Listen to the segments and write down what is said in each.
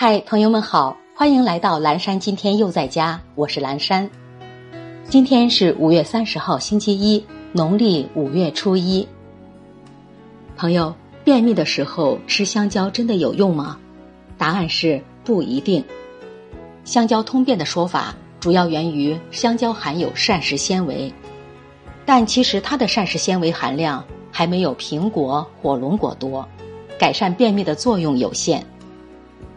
嗨，朋友们好，欢迎来到蓝山。今天又在家，我是蓝山。今天是五月三十号，星期一，农历五月初一。朋友，便秘的时候吃香蕉真的有用吗？答案是不一定。香蕉通便的说法主要源于香蕉含有膳食纤维，但其实它的膳食纤维含量还没有苹果、火龙果多，改善便秘的作用有限。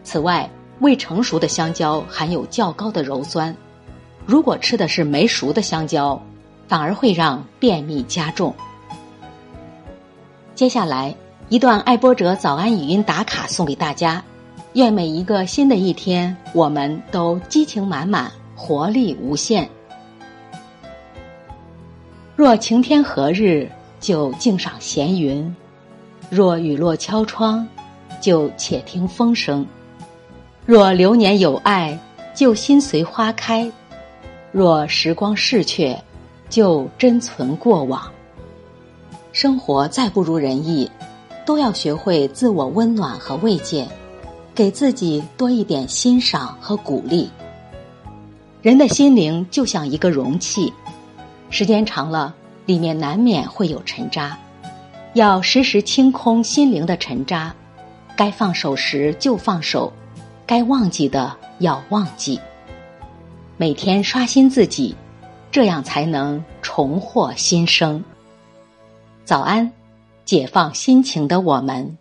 此外，未成熟的香蕉含有较高的鞣酸，如果吃的是没熟的香蕉，反而会让便秘加重。接下来一段爱播者早安语音打卡送给大家，愿每一个新的一天，我们都激情满满，活力无限。若晴天何日，就静赏闲云；若雨落敲窗，就且听风声。若流年有爱，就心随花开；若时光逝去，就珍存过往。生活再不如人意，都要学会自我温暖和慰藉，给自己多一点欣赏和鼓励。人的心灵就像一个容器，时间长了，里面难免会有尘渣，要时时清空心灵的尘渣，该放手时就放手。该忘记的要忘记，每天刷新自己，这样才能重获新生。早安，解放心情的我们。